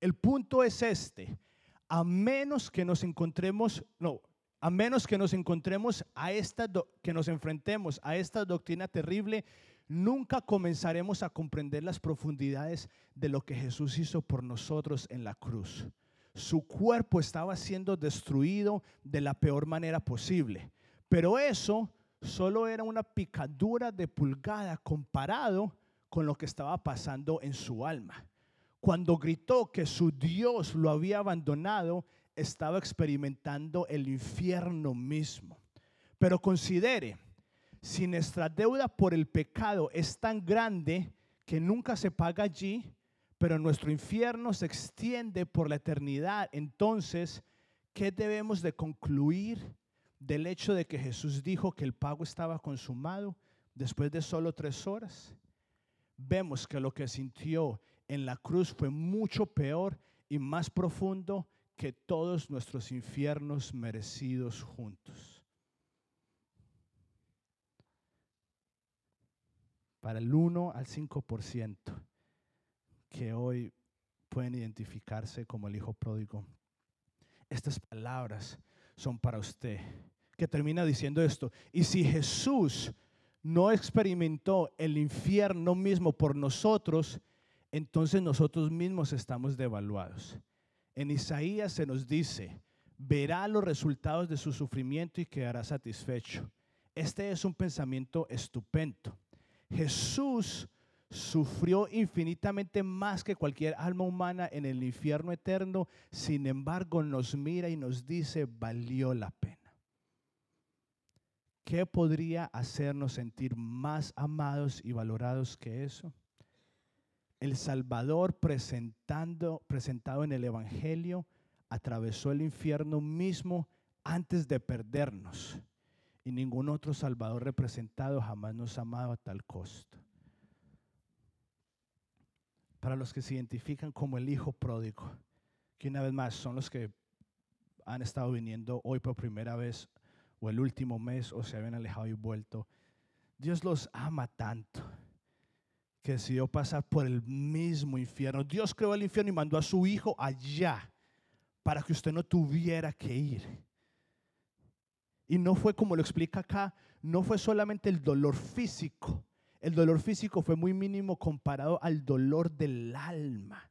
El punto es este, a menos que nos encontremos, no, a menos que nos encontremos a esta, que nos enfrentemos a esta doctrina terrible, nunca comenzaremos a comprender las profundidades de lo que Jesús hizo por nosotros en la cruz. Su cuerpo estaba siendo destruido de la peor manera posible, pero eso solo era una picadura de pulgada comparado con lo que estaba pasando en su alma. Cuando gritó que su Dios lo había abandonado, estaba experimentando el infierno mismo. Pero considere, si nuestra deuda por el pecado es tan grande que nunca se paga allí, pero nuestro infierno se extiende por la eternidad, entonces, ¿qué debemos de concluir del hecho de que Jesús dijo que el pago estaba consumado después de solo tres horas? Vemos que lo que sintió en la cruz fue mucho peor y más profundo que todos nuestros infiernos merecidos juntos. Para el 1 al 5% que hoy pueden identificarse como el hijo pródigo, estas palabras son para usted, que termina diciendo esto. Y si Jesús no experimentó el infierno mismo por nosotros, entonces nosotros mismos estamos devaluados. En Isaías se nos dice, verá los resultados de su sufrimiento y quedará satisfecho. Este es un pensamiento estupendo. Jesús sufrió infinitamente más que cualquier alma humana en el infierno eterno, sin embargo nos mira y nos dice, valió la pena. ¿Qué podría hacernos sentir más amados y valorados que eso? El Salvador presentando, presentado en el Evangelio atravesó el infierno mismo antes de perdernos. Y ningún otro Salvador representado jamás nos ha amado a tal costo para los que se identifican como el hijo pródigo, que una vez más son los que han estado viniendo hoy por primera vez o el último mes o se habían alejado y vuelto. Dios los ama tanto que decidió pasar por el mismo infierno. Dios creó el infierno y mandó a su hijo allá para que usted no tuviera que ir. Y no fue como lo explica acá, no fue solamente el dolor físico, el dolor físico fue muy mínimo comparado al dolor del alma.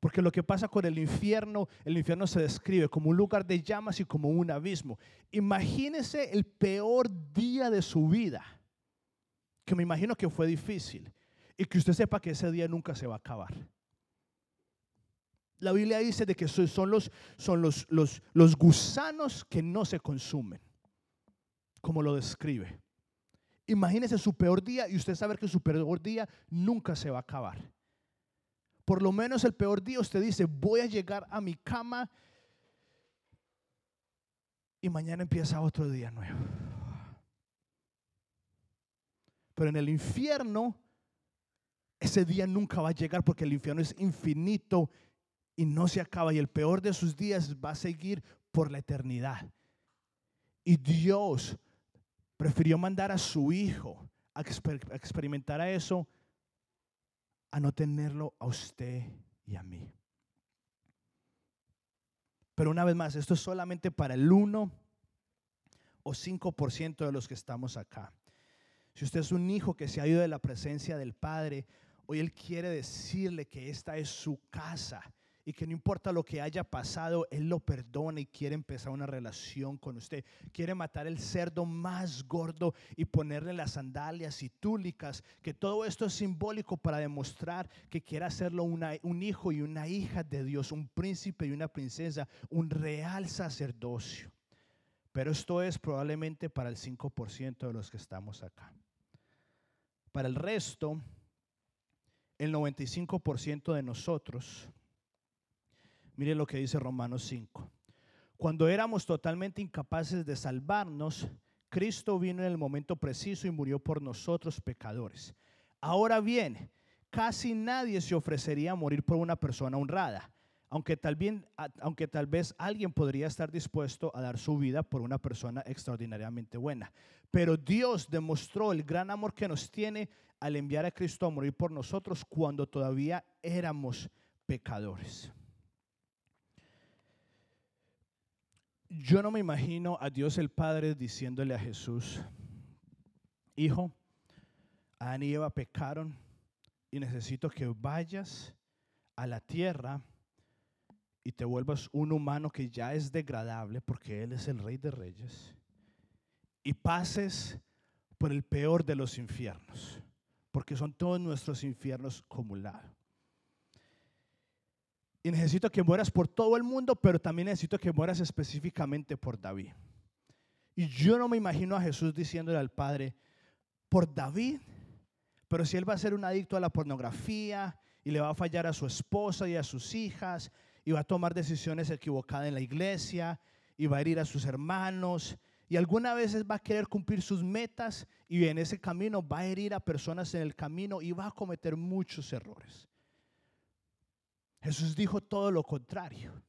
Porque lo que pasa con el infierno, el infierno se describe como un lugar de llamas y como un abismo. Imagínese el peor día de su vida, que me imagino que fue difícil, y que usted sepa que ese día nunca se va a acabar. La Biblia dice de que son los, son los, los, los gusanos que no se consumen, como lo describe. Imagínese su peor día y usted sabe que su peor día nunca se va a acabar. Por lo menos el peor día usted dice, voy a llegar a mi cama y mañana empieza otro día nuevo. Pero en el infierno, ese día nunca va a llegar porque el infierno es infinito y no se acaba. Y el peor de sus días va a seguir por la eternidad. Y Dios prefirió mandar a su hijo a, experimentar eso, a no tenerlo a usted y a mí. Pero una vez más, esto es solamente para el 1 o 5% de los que estamos acá. Si usted es un hijo que se ha ido de la presencia del Padre, hoy Él quiere decirle que esta es su casa y que no importa lo que haya pasado, Él lo perdona y quiere empezar una relación con usted. Quiere matar el cerdo más gordo y ponerle las sandalias y túlicas, que todo esto es simbólico para demostrar que quiere hacerlo un hijo y una hija de Dios, un príncipe y una princesa, un real sacerdocio. Pero esto es probablemente para el 5% de los que estamos acá. Para el resto, el 95% de nosotros Mire lo que dice Romanos 5. Cuando éramos totalmente incapaces de salvarnos, Cristo vino en el momento preciso y murió por nosotros pecadores. Ahora bien, casi nadie se ofrecería a morir por una persona honrada, aunque tal, aunque tal vez alguien podría estar dispuesto a dar su vida por una persona extraordinariamente buena. Pero Dios demostró el gran amor que nos tiene al enviar a Cristo a morir por nosotros cuando todavía éramos pecadores. Yo no me imagino a Dios el Padre diciéndole a Jesús, hijo, Adán y Eva pecaron y necesito que vayas a la tierra y te vuelvas un humano que ya es degradable porque Él es el rey de reyes y pases por el peor de los infiernos, porque son todos nuestros infiernos acumulados. Y necesito que mueras por todo el mundo, pero también necesito que mueras específicamente por David. Y yo no me imagino a Jesús diciéndole al Padre, por David, pero si él va a ser un adicto a la pornografía y le va a fallar a su esposa y a sus hijas y va a tomar decisiones equivocadas en la iglesia y va a herir a sus hermanos y algunas veces va a querer cumplir sus metas y en ese camino va a herir a personas en el camino y va a cometer muchos errores. Jesús dijo todo lo contrario.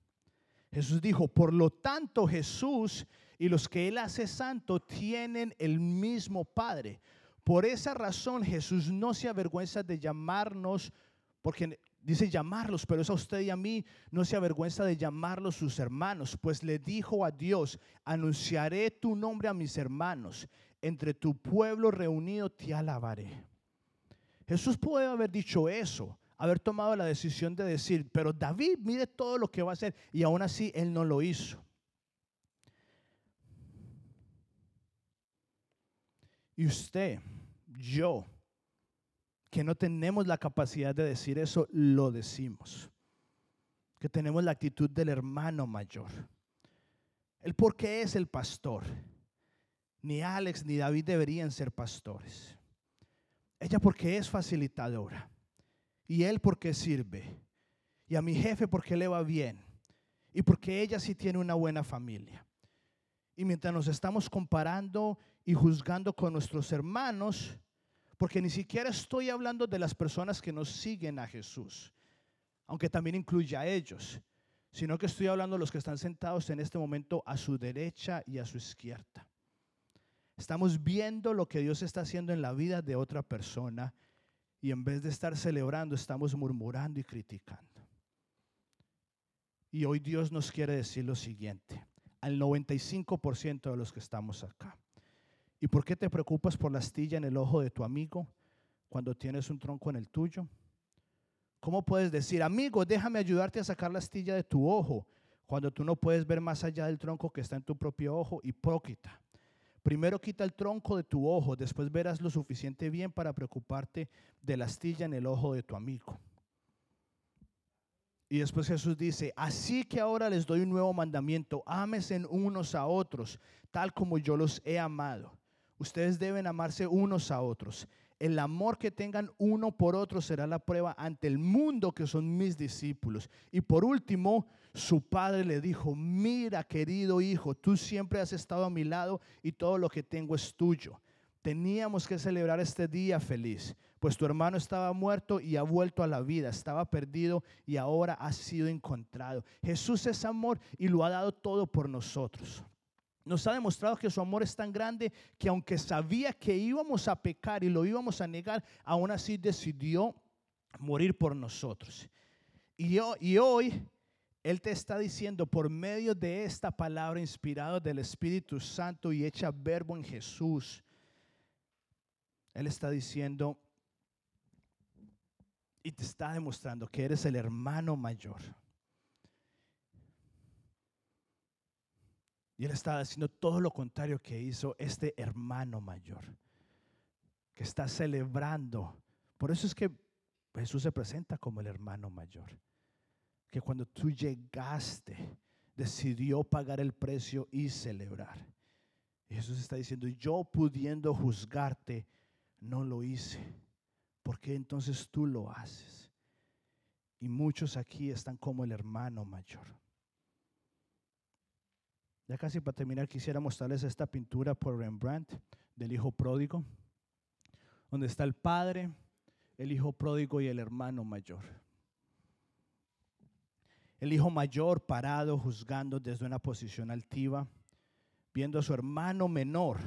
Jesús dijo, por lo tanto Jesús y los que Él hace santo tienen el mismo Padre. Por esa razón Jesús no se avergüenza de llamarnos, porque dice llamarlos, pero es a usted y a mí, no se avergüenza de llamarlos sus hermanos, pues le dijo a Dios, anunciaré tu nombre a mis hermanos, entre tu pueblo reunido te alabaré. Jesús puede haber dicho eso, haber tomado la decisión de decir, pero David mire todo lo que va a hacer y aún así él no lo hizo. Y usted, yo, que no tenemos la capacidad de decir eso, lo decimos. Que tenemos la actitud del hermano mayor. El por qué es el pastor. Ni Alex ni David deberían ser pastores. Ella porque es facilitadora. Y él porque sirve. Y a mi jefe porque le va bien. Y porque ella sí tiene una buena familia. Y mientras nos estamos comparando y juzgando con nuestros hermanos, porque ni siquiera estoy hablando de las personas que nos siguen a Jesús, aunque también incluye a ellos, sino que estoy hablando de los que están sentados en este momento a su derecha y a su izquierda. Estamos viendo lo que Dios está haciendo en la vida de otra persona y en vez de estar celebrando, estamos murmurando y criticando. Y hoy Dios nos quiere decir lo siguiente, al 95% de los que estamos acá. ¿Y por qué te preocupas por la astilla en el ojo de tu amigo cuando tienes un tronco en el tuyo? ¿Cómo puedes decir, amigo, déjame ayudarte a sacar la astilla de tu ojo cuando tú no puedes ver más allá del tronco que está en tu propio ojo? Hipócrita. Primero quita el tronco de tu ojo, después verás lo suficiente bien para preocuparte de la astilla en el ojo de tu amigo. Y después Jesús dice, así que ahora les doy un nuevo mandamiento, en unos a otros, tal como yo los he amado. Ustedes deben amarse unos a otros. El amor que tengan uno por otro será la prueba ante el mundo que son mis discípulos. Y por último, su padre le dijo, mira querido hijo, tú siempre has estado a mi lado y todo lo que tengo es tuyo. Teníamos que celebrar este día feliz, pues tu hermano estaba muerto y ha vuelto a la vida, estaba perdido y ahora ha sido encontrado. Jesús es amor y lo ha dado todo por nosotros nos ha demostrado que su amor es tan grande que aunque sabía que íbamos a pecar y lo íbamos a negar, aún así decidió morir por nosotros. Y, hoy Él te está diciendo por medio de esta palabra inspirada del Espíritu Santo y hecha verbo en Jesús, Él está diciendo y te está demostrando que eres el hermano mayor. Y él estaba haciendo todo lo contrario que hizo este hermano mayor, que está celebrando. Por eso es que Jesús se presenta como el hermano mayor. Que cuando tú llegaste, decidió pagar el precio y celebrar. Y Jesús está diciendo, yo pudiendo juzgarte, no lo hice. ¿Por qué entonces tú lo haces? Y muchos aquí están como el hermano mayor. Ya casi para terminar quisiera mostrarles esta pintura por Rembrandt del hijo pródigo, donde está el padre, el hijo pródigo y el hermano mayor. El hijo mayor parado juzgando desde una posición altiva, viendo a su hermano menor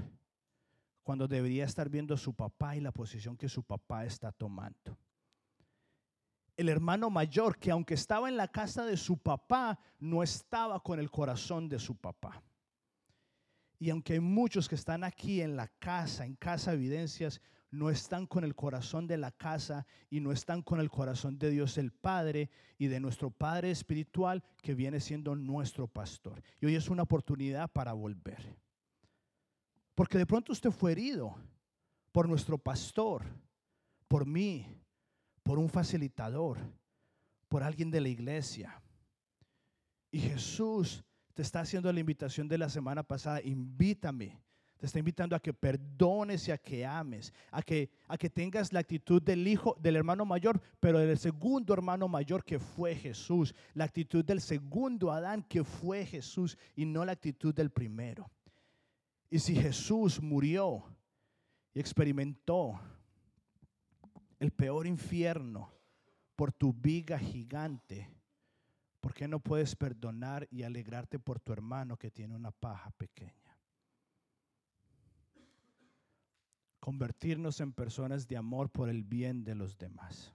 cuando debería estar viendo a su papá y la posición que su papá está tomando. El hermano mayor que aunque estaba en la casa de su papá, no estaba con el corazón de su papá. Y aunque hay muchos que están aquí en la casa, en casa evidencias, no están con el corazón de la casa y no están con el corazón de Dios el Padre y de nuestro Padre espiritual que viene siendo nuestro pastor. Y hoy es una oportunidad para volver. Porque de pronto usted fue herido por nuestro pastor, por mí, por un facilitador, por alguien de la iglesia. Y Jesús te está haciendo la invitación de la semana pasada, invítame. Te está invitando a que perdones y a que ames, a que, a que tengas la actitud del hijo, del hermano mayor, pero del segundo hermano mayor que fue Jesús, la actitud del segundo Adán que fue Jesús y no la actitud del primero. Y si Jesús murió y experimentó el peor infierno por tu viga gigante, ¿por qué no puedes perdonar y alegrarte por tu hermano que tiene una paja pequeña? Convertirnos en personas de amor por el bien de los demás.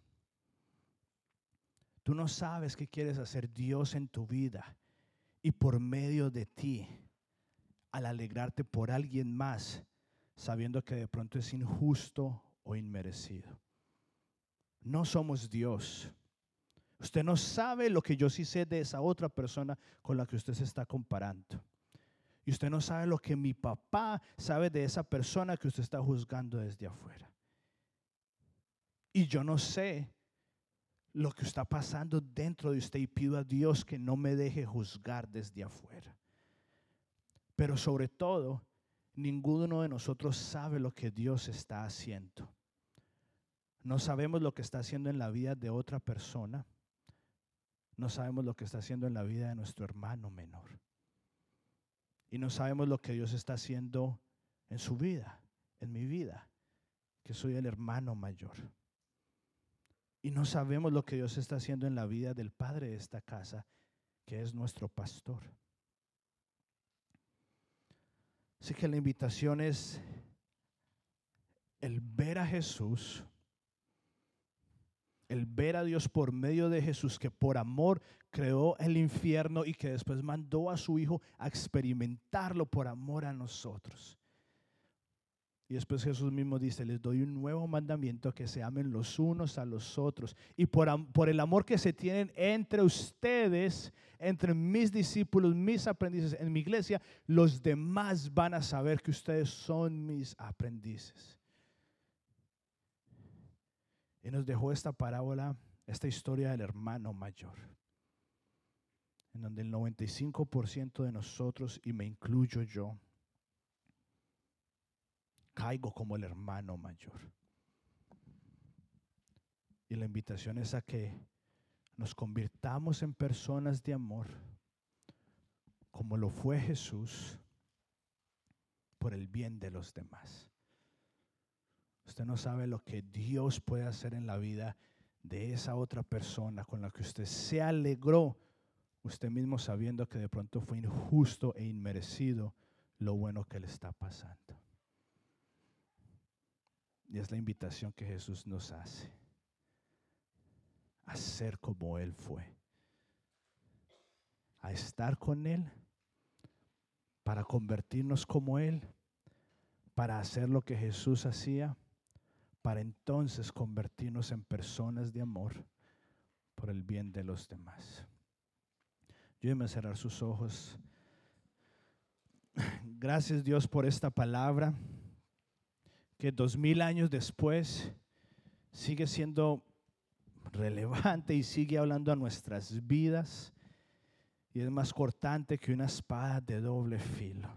Tú no sabes qué quieres hacer Dios en tu vida y por medio de ti, al alegrarte por alguien más, sabiendo que de pronto es injusto o inmerecido. No somos Dios. Usted no sabe lo que yo sí sé de esa otra persona con la que usted se está comparando. Y usted no sabe lo que mi papá sabe de esa persona que usted está juzgando desde afuera. Y yo no sé lo que está pasando dentro de usted y pido a Dios que no me deje juzgar desde afuera. Pero sobre todo, ninguno de nosotros sabe lo que Dios está haciendo. No sabemos lo que está haciendo en la vida de otra persona. No sabemos lo que está haciendo en la vida de nuestro hermano menor. Y no sabemos lo que Dios está haciendo en su vida, en mi vida, que soy el hermano mayor. Y no sabemos lo que Dios está haciendo en la vida del padre de esta casa, que es nuestro pastor. Así que la invitación es el ver a Jesús, el ver a Dios por medio de Jesús, que por amor creó el infierno y que después mandó a su Hijo a experimentarlo por amor a nosotros. Y después Jesús mismo dice, les doy un nuevo mandamiento que se amen los unos a los otros. Y por, por, el amor que se tienen entre ustedes, entre mis discípulos, mis aprendices en mi iglesia, los demás van a saber que ustedes son mis aprendices. Y nos dejó esta parábola, esta historia del hermano mayor, en donde el 95% de nosotros, y me incluyo yo, caigo como el hermano mayor. Y la invitación es a que nos convirtamos en personas de amor, como lo fue Jesús, por el bien de los demás. Usted no sabe lo que Dios puede hacer en la vida de esa otra persona con la que usted se alegró, usted mismo sabiendo que de pronto fue injusto e inmerecido lo bueno que le está pasando. Y es la invitación que Jesús nos hace. A ser como Él fue. A estar con Él. Para convertirnos como Él. Para hacer lo que Jesús hacía. Para entonces convertirnos en personas de amor por el bien de los demás. Yo a cerrar sus ojos. (laughs) Gracias Dios por esta palabra que dos mil años después sigue siendo relevante y sigue hablando a nuestras vidas y es más cortante que una espada de doble filo.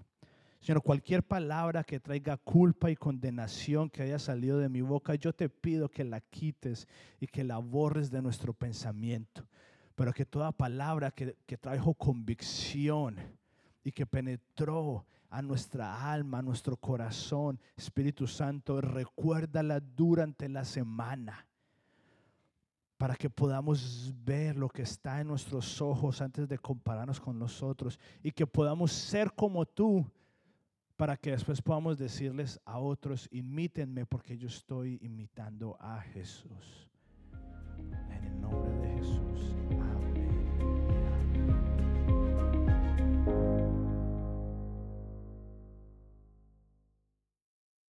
Señor, cualquier palabra que traiga culpa y condenación que haya salido de mi boca, yo te pido que la quites y que la borres de nuestro pensamiento. Pero que toda palabra que, que trajo convicción y que penetró a nuestra alma, a nuestro corazón. Espíritu Santo, recuérdala durante la semana para que podamos ver lo que está en nuestros ojos antes de compararnos con nosotros y que podamos ser como tú para que después podamos decirles a otros, imítenme porque yo estoy imitando a Jesús.